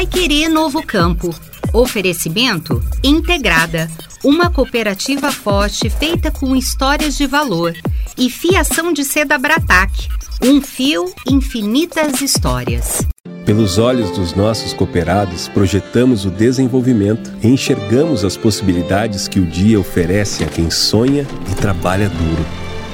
Pai Querer Novo Campo. Oferecimento Integrada, uma cooperativa forte feita com histórias de valor. E fiação de seda Bratac, um fio, infinitas histórias. Pelos olhos dos nossos cooperados, projetamos o desenvolvimento e enxergamos as possibilidades que o dia oferece a quem sonha e trabalha duro.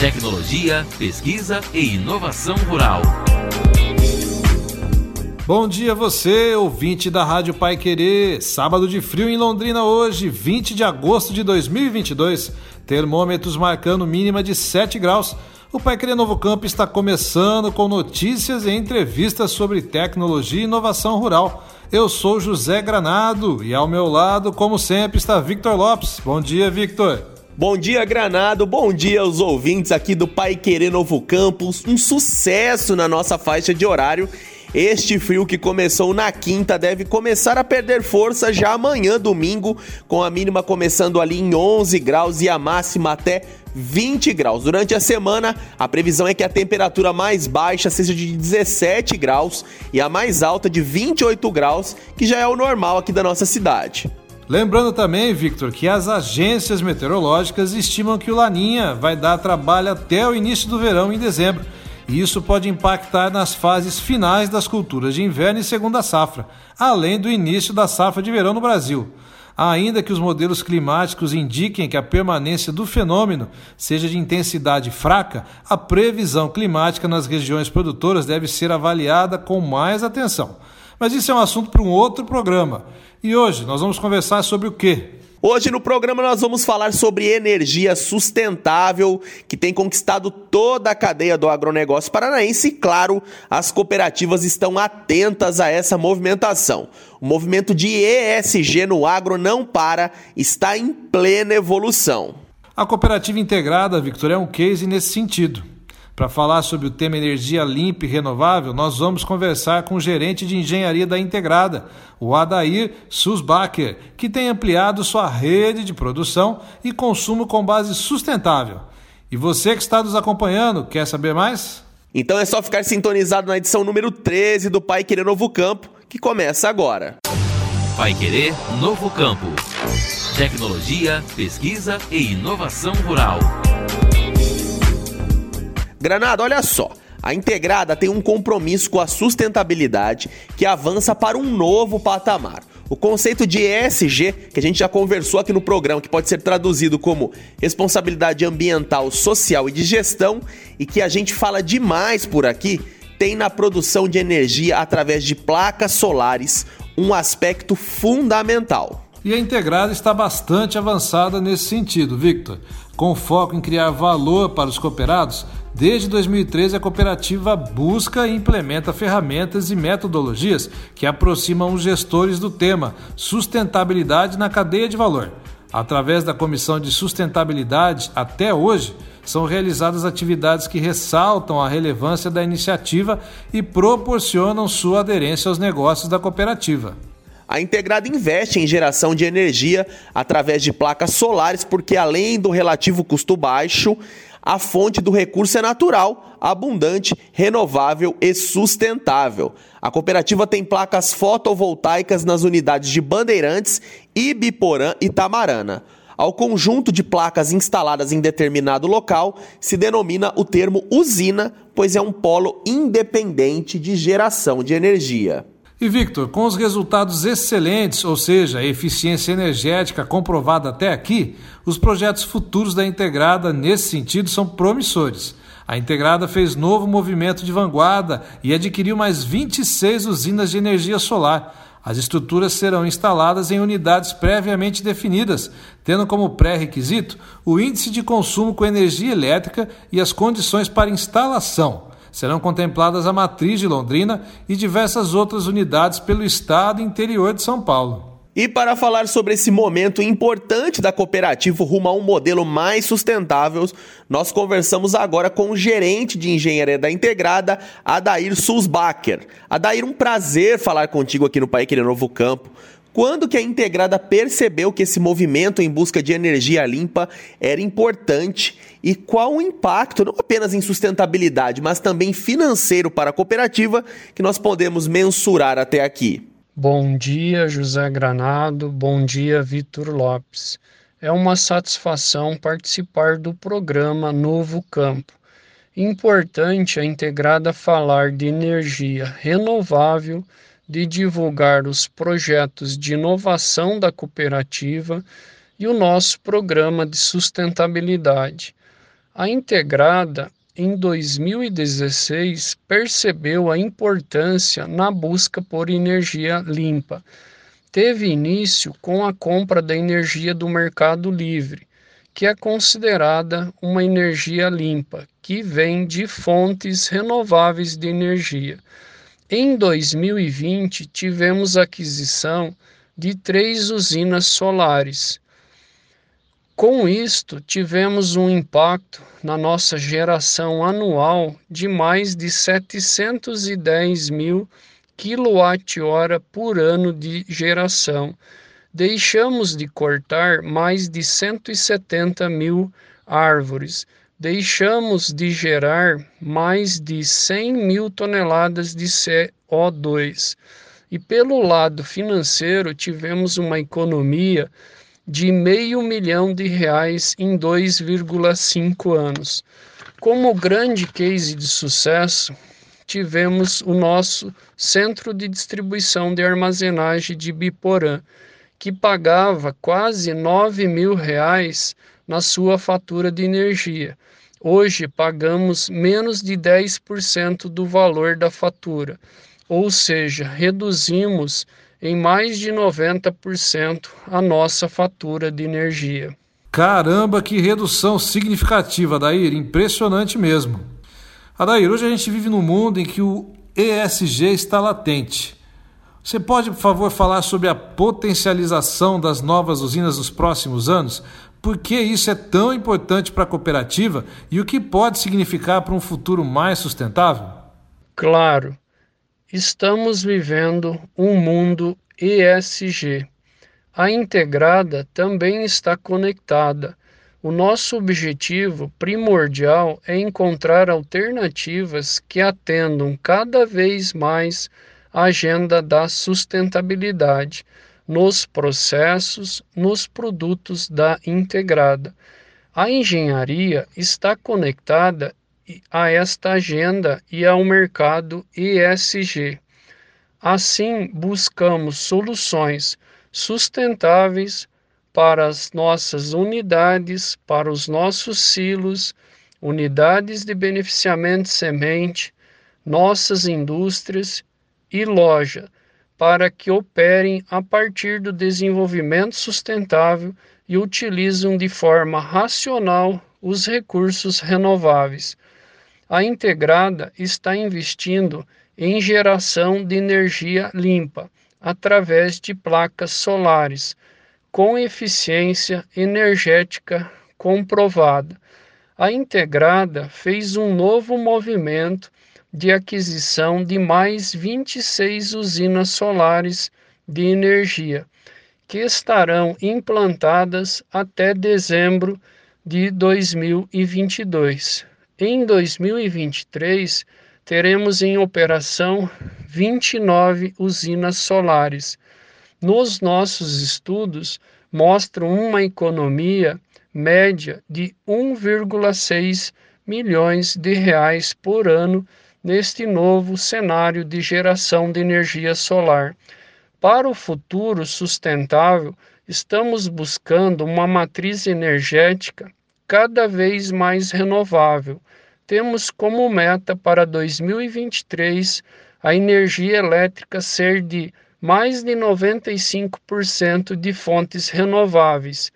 tecnologia, pesquisa e inovação rural. Bom dia você, ouvinte da Rádio Pai Querer. Sábado de frio em Londrina hoje, 20 de agosto de 2022. Termômetros marcando mínima de 7 graus. O Pai Querer Novo Campo está começando com notícias e entrevistas sobre tecnologia e inovação rural. Eu sou José Granado e ao meu lado, como sempre, está Victor Lopes. Bom dia, Victor. Bom dia, Granado. Bom dia aos ouvintes aqui do Pai Querer Novo Campus. Um sucesso na nossa faixa de horário. Este frio que começou na quinta deve começar a perder força já amanhã, domingo, com a mínima começando ali em 11 graus e a máxima até 20 graus. Durante a semana, a previsão é que a temperatura mais baixa seja de 17 graus e a mais alta de 28 graus, que já é o normal aqui da nossa cidade. Lembrando também, Victor, que as agências meteorológicas estimam que o Laninha vai dar trabalho até o início do verão em dezembro. E isso pode impactar nas fases finais das culturas de inverno e segunda safra, além do início da safra de verão no Brasil. Ainda que os modelos climáticos indiquem que a permanência do fenômeno seja de intensidade fraca, a previsão climática nas regiões produtoras deve ser avaliada com mais atenção. Mas isso é um assunto para um outro programa. E hoje nós vamos conversar sobre o quê? Hoje no programa nós vamos falar sobre energia sustentável que tem conquistado toda a cadeia do agronegócio paranaense e, claro, as cooperativas estão atentas a essa movimentação. O movimento de ESG no agro não para, está em plena evolução. A cooperativa integrada, Victor, é um case nesse sentido. Para falar sobre o tema energia limpa e renovável, nós vamos conversar com o gerente de engenharia da Integrada, o Adair Susbacher, que tem ampliado sua rede de produção e consumo com base sustentável. E você que está nos acompanhando, quer saber mais? Então é só ficar sintonizado na edição número 13 do Pai Querer Novo Campo, que começa agora. Pai Querer Novo Campo. Tecnologia, pesquisa e inovação rural. Granada, olha só. A Integrada tem um compromisso com a sustentabilidade que avança para um novo patamar. O conceito de ESG, que a gente já conversou aqui no programa, que pode ser traduzido como responsabilidade ambiental, social e de gestão, e que a gente fala demais por aqui, tem na produção de energia através de placas solares um aspecto fundamental. E a Integrada está bastante avançada nesse sentido, Victor. Com foco em criar valor para os cooperados, Desde 2013, a cooperativa busca e implementa ferramentas e metodologias que aproximam os gestores do tema sustentabilidade na cadeia de valor. Através da Comissão de Sustentabilidade, até hoje, são realizadas atividades que ressaltam a relevância da iniciativa e proporcionam sua aderência aos negócios da cooperativa. A Integrada investe em geração de energia através de placas solares, porque além do relativo custo baixo, a fonte do recurso é natural, abundante, renovável e sustentável. A cooperativa tem placas fotovoltaicas nas unidades de Bandeirantes, Ibiporã e Tamarana. Ao conjunto de placas instaladas em determinado local se denomina o termo usina, pois é um polo independente de geração de energia. E Victor, com os resultados excelentes, ou seja, eficiência energética comprovada até aqui, os projetos futuros da Integrada nesse sentido são promissores. A Integrada fez novo movimento de vanguarda e adquiriu mais 26 usinas de energia solar. As estruturas serão instaladas em unidades previamente definidas, tendo como pré-requisito o índice de consumo com energia elétrica e as condições para instalação serão contempladas a matriz de Londrina e diversas outras unidades pelo estado e interior de São Paulo. E para falar sobre esse momento importante da cooperativa rumo a um modelo mais sustentável, nós conversamos agora com o gerente de engenharia da Integrada, Adair Sulzbacher. Adair, um prazer falar contigo aqui no Pai Querer Novo Campo. Quando que a Integrada percebeu que esse movimento em busca de energia limpa era importante e qual o impacto, não apenas em sustentabilidade, mas também financeiro para a cooperativa que nós podemos mensurar até aqui? Bom dia, José Granado. Bom dia, Vitor Lopes. É uma satisfação participar do programa Novo Campo. Importante a Integrada falar de energia renovável de divulgar os projetos de inovação da cooperativa e o nosso programa de sustentabilidade. A Integrada, em 2016, percebeu a importância na busca por energia limpa. Teve início com a compra da energia do Mercado Livre, que é considerada uma energia limpa, que vem de fontes renováveis de energia. Em 2020, tivemos aquisição de três usinas solares. Com isto, tivemos um impacto na nossa geração anual de mais de 710 mil quilowatt-hora por ano de geração. Deixamos de cortar mais de 170 mil árvores deixamos de gerar mais de 100 mil toneladas de CO2. E pelo lado financeiro, tivemos uma economia de meio milhão de reais em 2,5 anos. Como grande case de sucesso, tivemos o nosso centro de distribuição de armazenagem de Biporã, que pagava quase 9 mil reais na sua fatura de energia. Hoje pagamos menos de 10% do valor da fatura, ou seja, reduzimos em mais de 90% a nossa fatura de energia. Caramba, que redução significativa, Adair, impressionante mesmo. Adair, hoje a gente vive num mundo em que o ESG está latente. Você pode, por favor, falar sobre a potencialização das novas usinas nos próximos anos? Por que isso é tão importante para a cooperativa e o que pode significar para um futuro mais sustentável? Claro, estamos vivendo um mundo ESG. A integrada também está conectada. O nosso objetivo primordial é encontrar alternativas que atendam cada vez mais a agenda da sustentabilidade nos processos, nos produtos da integrada. A engenharia está conectada a esta agenda e ao mercado ESG. Assim, buscamos soluções sustentáveis para as nossas unidades, para os nossos silos, unidades de beneficiamento de semente, nossas indústrias e loja, para que operem a partir do desenvolvimento sustentável e utilizam de forma racional os recursos renováveis. A integrada está investindo em geração de energia limpa através de placas solares com eficiência energética comprovada. A integrada fez um novo movimento de aquisição de mais 26 usinas solares de energia, que estarão implantadas até dezembro de 2022. Em 2023, teremos em operação 29 usinas solares. Nos nossos estudos, mostram uma economia média de 1,6 milhões de reais por ano neste novo cenário de geração de energia solar. Para o futuro sustentável, estamos buscando uma matriz energética cada vez mais renovável. Temos como meta para 2023 a energia elétrica ser de mais de 95% de fontes renováveis,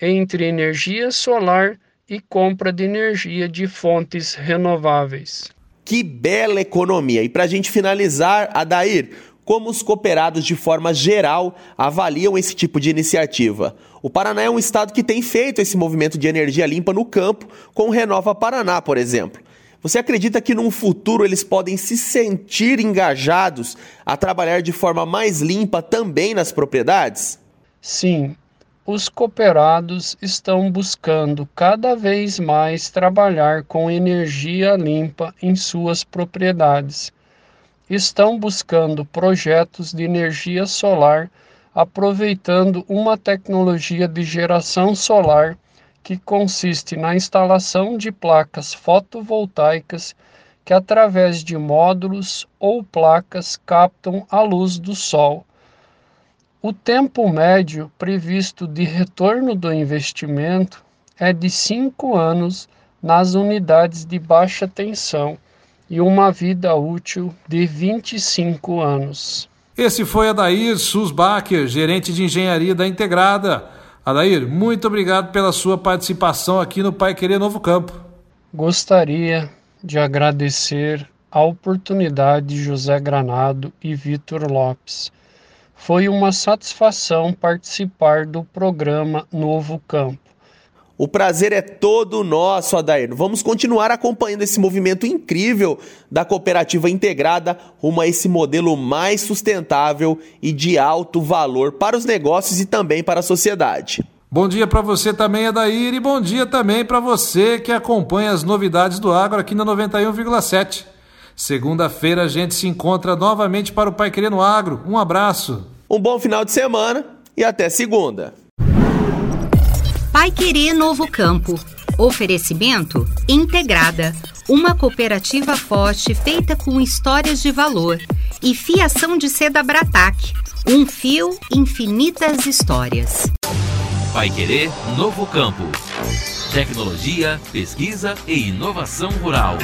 entre energia solar e compra de energia de fontes renováveis. Que bela economia! E para a gente finalizar, Adair, como os cooperados de forma geral avaliam esse tipo de iniciativa? O Paraná é um estado que tem feito esse movimento de energia limpa no campo, com o Renova Paraná, por exemplo. Você acredita que num futuro eles podem se sentir engajados a trabalhar de forma mais limpa também nas propriedades? Sim, os cooperados estão buscando cada vez mais trabalhar com energia limpa em suas propriedades. Estão buscando projetos de energia solar aproveitando uma tecnologia de geração solar que consiste na instalação de placas fotovoltaicas que, através de módulos ou placas, captam a luz do sol. O tempo médio previsto de retorno do investimento é de cinco anos nas unidades de baixa tensão e uma vida útil de 25 anos. Esse foi Adair Susbacher, gerente de engenharia da Integrada. Adair, muito obrigado pela sua participação aqui no Pai Querer Novo Campo. Gostaria de agradecer a oportunidade de José Granado e Vitor Lopes. Foi uma satisfação participar do programa Novo Campo. O prazer é todo nosso, Adair. Vamos continuar acompanhando esse movimento incrível da cooperativa integrada rumo a esse modelo mais sustentável e de alto valor para os negócios e também para a sociedade. Bom dia para você também, Adair, e bom dia também para você que acompanha as novidades do agro aqui na 91,7. Segunda-feira a gente se encontra novamente para o Pai Querendo Agro. Um abraço. Um bom final de semana e até segunda. Pai Querer Novo Campo. Oferecimento Integrada, uma cooperativa forte feita com histórias de valor. E fiação de seda Bratac, um fio, infinitas histórias. Pai Querer Novo Campo. Tecnologia, pesquisa e inovação rural.